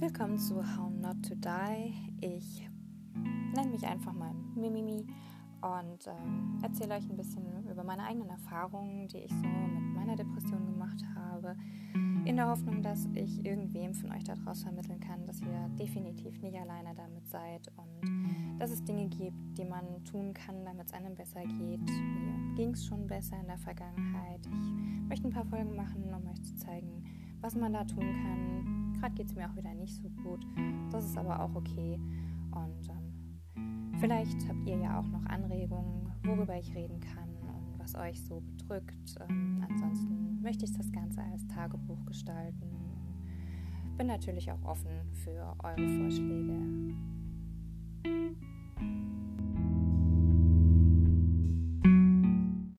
Willkommen zu How Not to Die. Ich nenne mich einfach mal Mimimi und ähm, erzähle euch ein bisschen über meine eigenen Erfahrungen, die ich so mit meiner Depression gemacht habe, in der Hoffnung, dass ich irgendwem von euch daraus vermitteln kann, dass ihr definitiv nicht alleine damit seid und dass es Dinge gibt, die man tun kann, damit es einem besser geht. Mir ging es schon besser in der Vergangenheit. Ich möchte ein paar Folgen machen, um euch zu zeigen, was man da tun kann, Gerade geht es mir auch wieder nicht so gut. Das ist aber auch okay. Und ähm, vielleicht habt ihr ja auch noch Anregungen, worüber ich reden kann und was euch so bedrückt. Ähm, ansonsten möchte ich das Ganze als Tagebuch gestalten. Bin natürlich auch offen für eure Vorschläge.